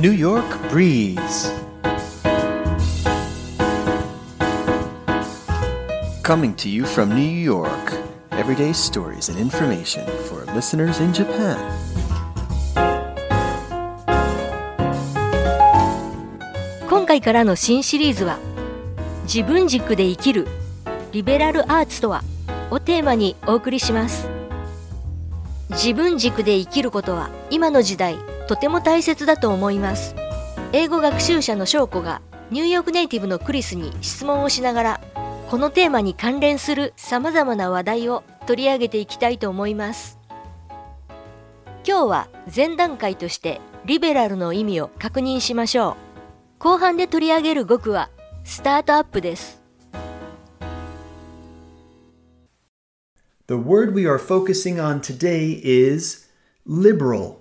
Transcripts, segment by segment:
New York Breeze. Coming to you from New York, everyday stories and information for listeners in Japan. 今回からの新シリーズは自分軸で生きるリベラルアーツとはをテーマにお送りします自分軸で生きることは今の時代とても大切だと思います。英語学習者の翔子がニューヨークネイティブのクリスに質問をしながらこのテーマに関連する様々な話題を取り上げていきたいと思います。今日は前段階としてリベラルの意味を確認しましょう。後半で取り上げる語句はスタートアップです。The word we are focusing on today is liberal.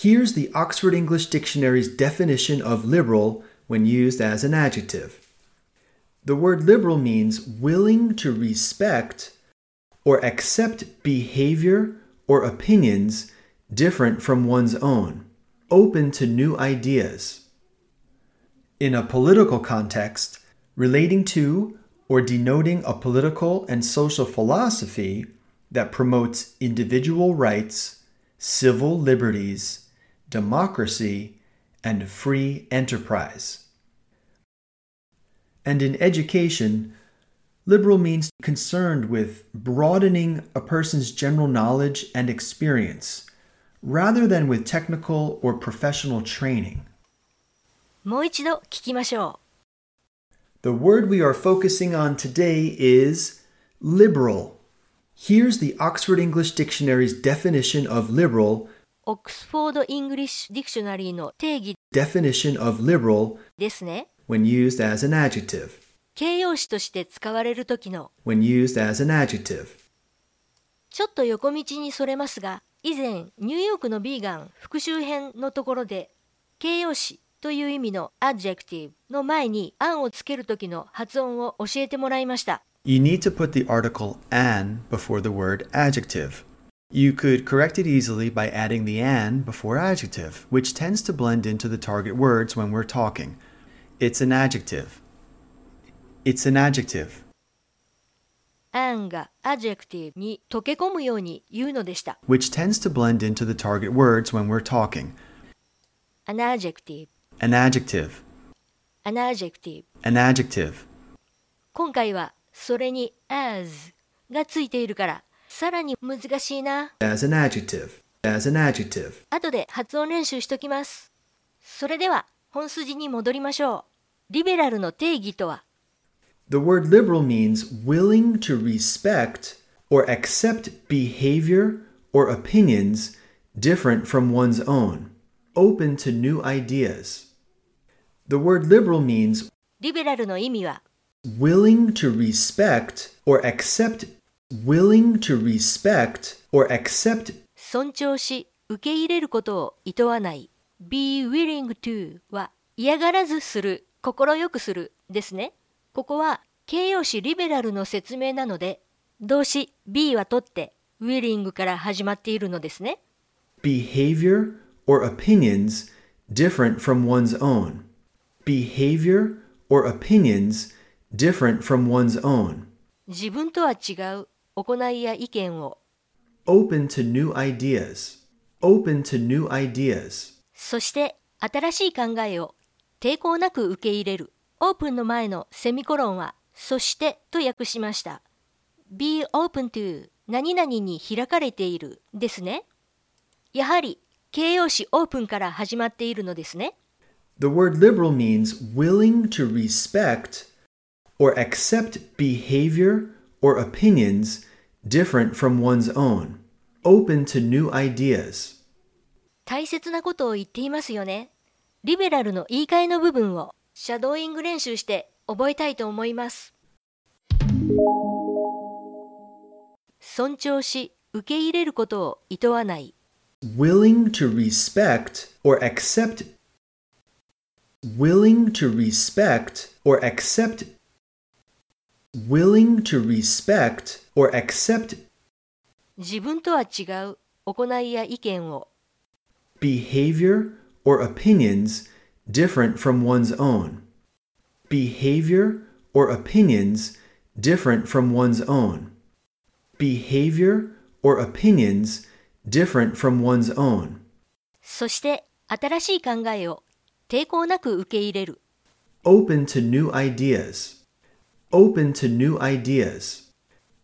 Here's the Oxford English Dictionary's definition of liberal when used as an adjective. The word liberal means willing to respect or accept behavior or opinions different from one's own, open to new ideas. In a political context, relating to or denoting a political and social philosophy that promotes individual rights, civil liberties, democracy, and free enterprise. And in education, liberal means concerned with broadening a person's general knowledge and experience, rather than with technical or professional training. もう一度聞きましょ The word we are focusing on today is liberal. Here's the Oxford English Dictionary's definition of liberal. うオックスフォード・イングリッシュ・ディクショナリーの定義 Definition of liberal ですね when used as an adjective. 形容詞として使われる時の When used as an adjective. ちょっと横道にそれますが以前ニューヨークのビーガン復習編のところで形容詞という意味の adjective の前に an をつける時の発音を教えてもらいました You need to put the article an before the word adjective. You could correct it easily by adding the an before adjective, which tends to blend into the target words when we're talking. It's an adjective. It's an adjective. an が adjective に溶け込むように言うのでした which tends to blend into the target words when we're talking. an adjective An adjective. an adjective An adjective. 今回はそれに as がついているから さらに難しいな As an adjective. As an adjective. 後で発音練習しときますそれでは本筋に戻りましょうリベラルの定義とは The word liberal means willing to respect or accept behavior or opinions different from one's own, open to new ideas. The word liberal means リベラルの意味は willing to respect or accept willing to respect or accept 尊重し受け入れることを厭わない be willing to は嫌がらずする快くするですねここは形容詞リベラルの説明なので動詞 be は取って willing から始まっているのですね behavior or opinions different from one's own. Behavior or opinions different from one's own. 自分とは違う行いや意見を Open to new ideas. Open to new ideas. そして新しい考えを抵抗なく受け入れるオープンの前のセミコロンはそしてと訳しました be open to 何々に開かれているですねやはり形容詞オープンから始まっているのですね The word liberal means willing to respect or accept behavior or opinions different from one's own. Open to new ideas. 大切なことを言っていますよねリベラルの言い換えの部分をシャドーイング練習して覚えたいと思います尊重し受け入れることを厭わない willing to respect or accept willing to respect or accept willing to respect or accept 自分とは違う行いや意見を behavior or opinions different from one's own. Behavior or opinions different from one's own. Behavior or opinions different from one's own. そして新しい考えを抵抗なく受け入れる Open to new ideas. Open to new ideas.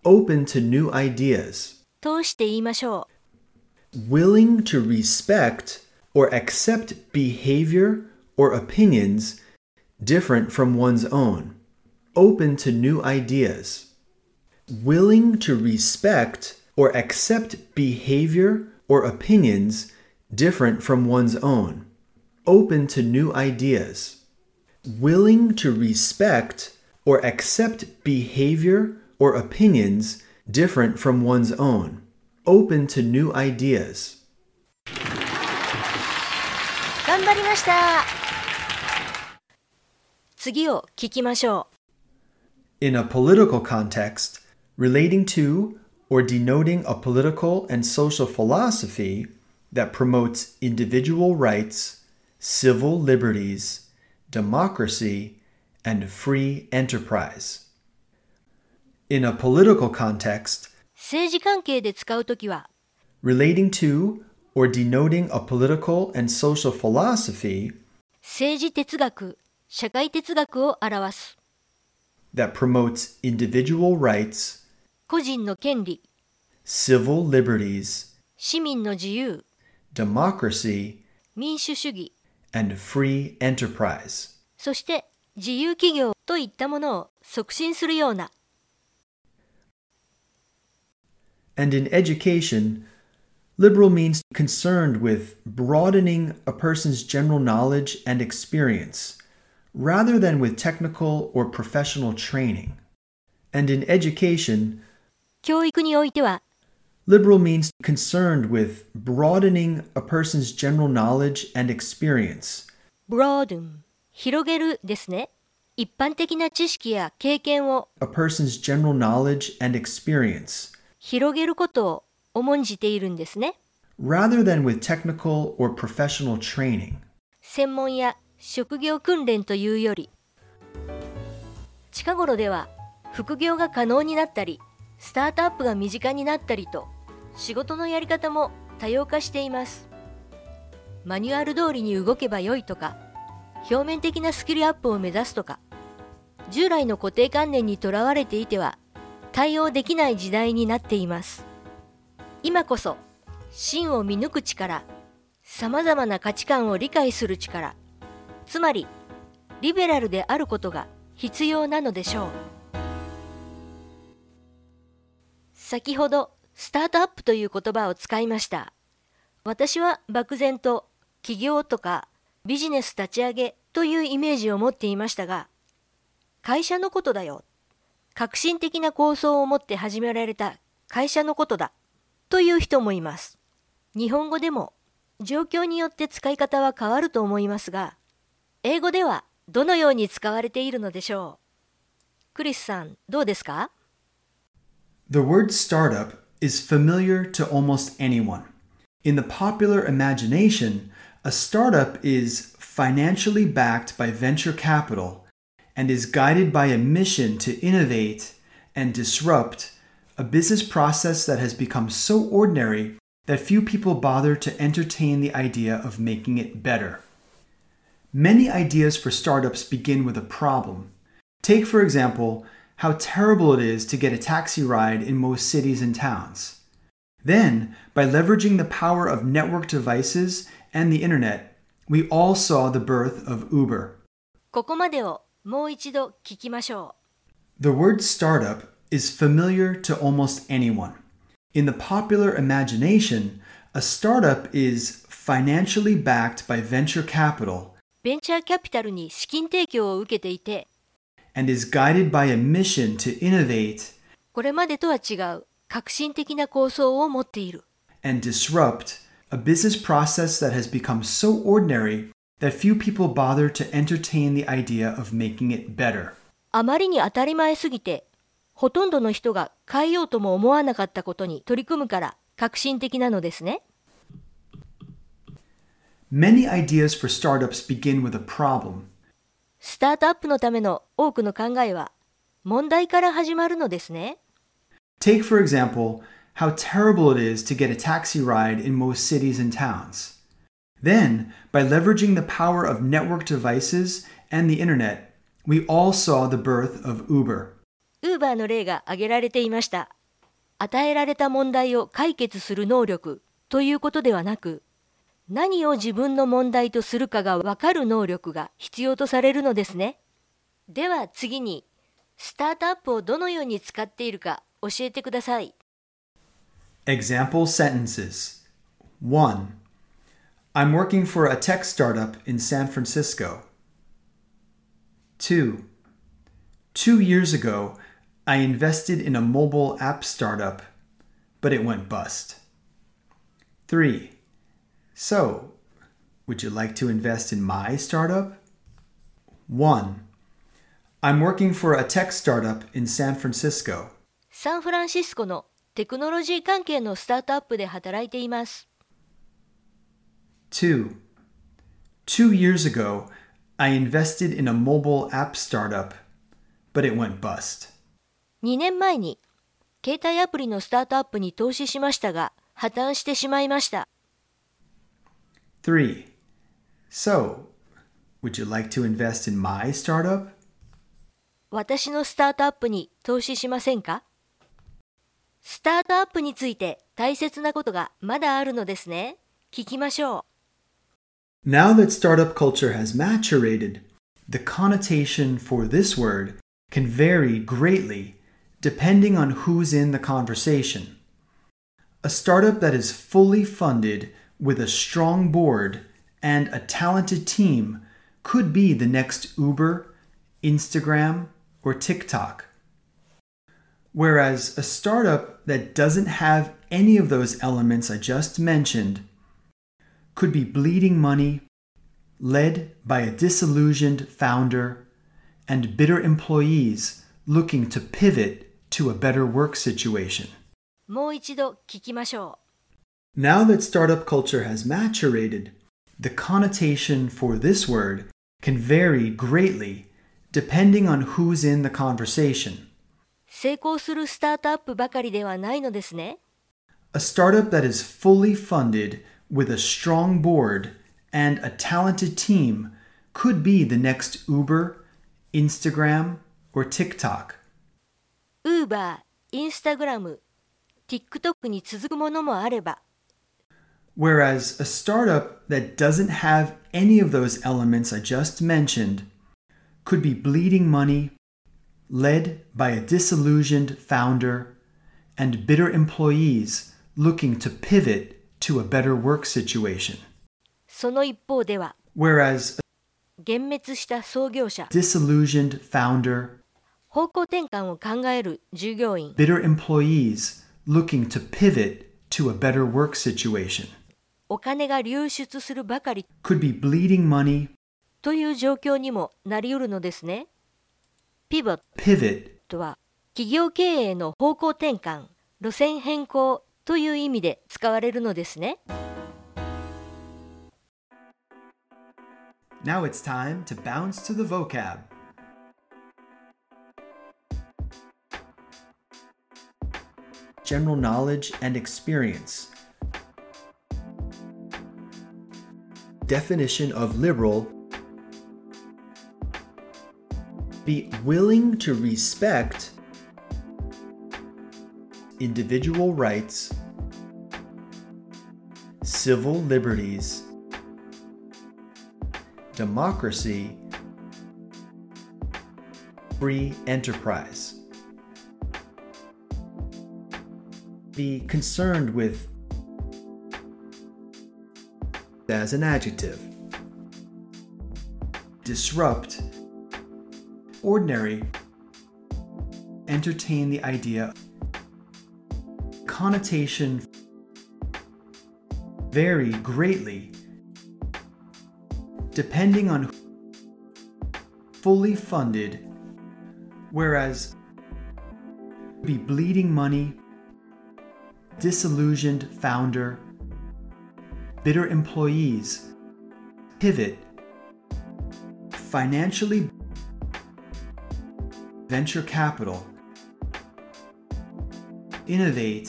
Open to new ideas. 通して言いましょ willing to respect or accept behavior or opinions different from one's own, open to new ideas. Willing to respect or accept behavior or opinions different from one's own, open to new ideas. Willing to respect or accept behavior or opinions different from one's own, open to new ideas. う頑張りました次を聞きましょ In a political context, relating to or denoting a political and social philosophy that promotes individual rights, civil liberties, democracy, and free enterprise. In a political context, う政治関係で使うときは relating to or denoting a political and social philosophy 政治哲学社会哲学を表す that promotes individual rights, 個人の権利 civil liberties, 市民の自由 democracy, 民主主義 and free enterprise. そして 自由企業といったものを促進するような And in education, liberal means concerned with broadening a person's general knowledge and experience, rather than with technical or professional training. And in education, 教育においては liberal means concerned with broadening a person's general knowledge and experience, broaden 広げるですね。一般的な知識や経験を。A person's general knowledge and experience, 広げることを重んじているんですね。Rather than with technical or professional training. 専門や職業訓練というより。近頃では副業が可能になったりスタートアップが身近になったりと仕事のやり方も多様化しています。マニュアル通りに動けばよいとか表面的なスキルアップを目指すとか従来の固定観念にとらわれていては対応できない時代になっています。今こそ真を見抜く力さまざまな価値観を理解する力つまりリベラルであることが必要なのでしょう。先ほどスタートアップという言葉を使いました。私は漠然と起業とかビジネス立ち上げというイメージを持っていましたが会社のことだよ。革新的な構想を持って始められた会社のことだという人もいます。日本語でも状況によって使い方は変わると思いますが英語ではどのように使われているのでしょう。クリスさんどうですか？The word startup is familiar to almost anyone. In the popular imagination, a startup is financially backed by venture capital and is guided by a mission to innovate and disrupt a business process that has become so ordinary that few people bother to entertain the idea of making it better. Many ideas for startups begin with a problem. Take, for example, how terrible it is to get a taxi ride in most cities and towns. Then, by leveraging the power of network devices and the internet, we all saw the birth of Uber. ここまでをもう一度聞きましょ The word startup is familiar to almost anyone. In the popular imagination, a startup is financially backed by venture capital うベンチャーキャピタルに資金提供を受けていて and is guided by a mission to innovate これまでとは違う革新的な構想を持っている and disrupt a business process that has become so ordinary that few people bother to entertain the idea of making it better. あまりに当たり前すぎてほとんどの人が変えようとも思わなかったことに取り組むから革新的なのですね Many ideas for startups begin with a problem. スタートアップのための多くの考えは問題から始まるのですね。 Take, for example, how terrible it is to get a taxi ride in most cities and towns. Then, by leveraging the power of network devices and the internet, we all saw the birth of Uber. Uber の例が挙げられていました。与えられた問題を解決する能力ということではなく、何を自分の問題とするかがわかる能力が必要とされるのですね。では次に、スタートアップをどのように使っているか教えてください。Example sentences 1. I'm working for a tech startup in San Francisco. 2. Two years ago, I invested in a mobile app startup, but it went bust. 3. So, would you like to invest in my startup? 1. I'm working for a tech startup in San Francisco. サンフランシスコの テクノロジー関係のスタートアップで働いています。2. Two years ago, I invested in a mobile app startup, but it went bust. 2年前に携帯アプリのスタートアップに投資しましたが破綻してしまいました。3. So, would you like to invest in my startup? 私のスタートアップに投資しませんかスタートアップについて大切なことがまだあるのですね。聞きましょう。 Now that startup culture has maturated, the connotation for this word can vary greatly depending on who's in the conversation. A startup that is fully funded with a strong board and a talented team could be the next Uber, Instagram, or TikTok. Whereas a startup that doesn't have any of those elements I just mentioned could be bleeding money, led by a disillusioned founder, and bitter employees looking to pivot to a better work situation. Now that startup culture has maturated, the connotation for this word can vary greatly depending on who's in the conversation. 成功するスタートアップばかりではないのですね。A startup that is fully funded with a strong board and a talented team could be the next Uber, Instagram, or TikTok. Uber, Instagram, Uber、Instagram、TikTok に続くものもあれば。Whereas a startup that doesn't have any of those elements I just mentioned could be bleeding money led by a disillusioned founder and bitter employees looking to pivot to a better work situation. その一方では、 Whereas a 幻滅した創業者、 disillusioned founder, 方向転換を考える従業員、 bitter employees looking to pivot to a better work situation お金が流出するばかり could be bleeding money, という状況にもなりうるのですね。 ピボッ pivot, トは企業経営の方向転換、路線変更という意味で使われるのですね。Now it's time to bounce to the vocab. General knowledge and experience. Definition of liberal be willing to respect individual rights, civil liberties, democracy, free enterprise. Be concerned with as an adjective. Disrupt, ordinary, entertain the idea, connotation, vary greatly depending on fully funded, whereas be bleeding money, disillusioned founder, bitter employees pivot, financially, venture capital, innovate,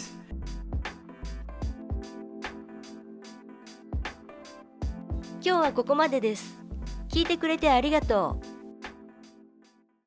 今日はここまでです。聞いてくれてありがとう。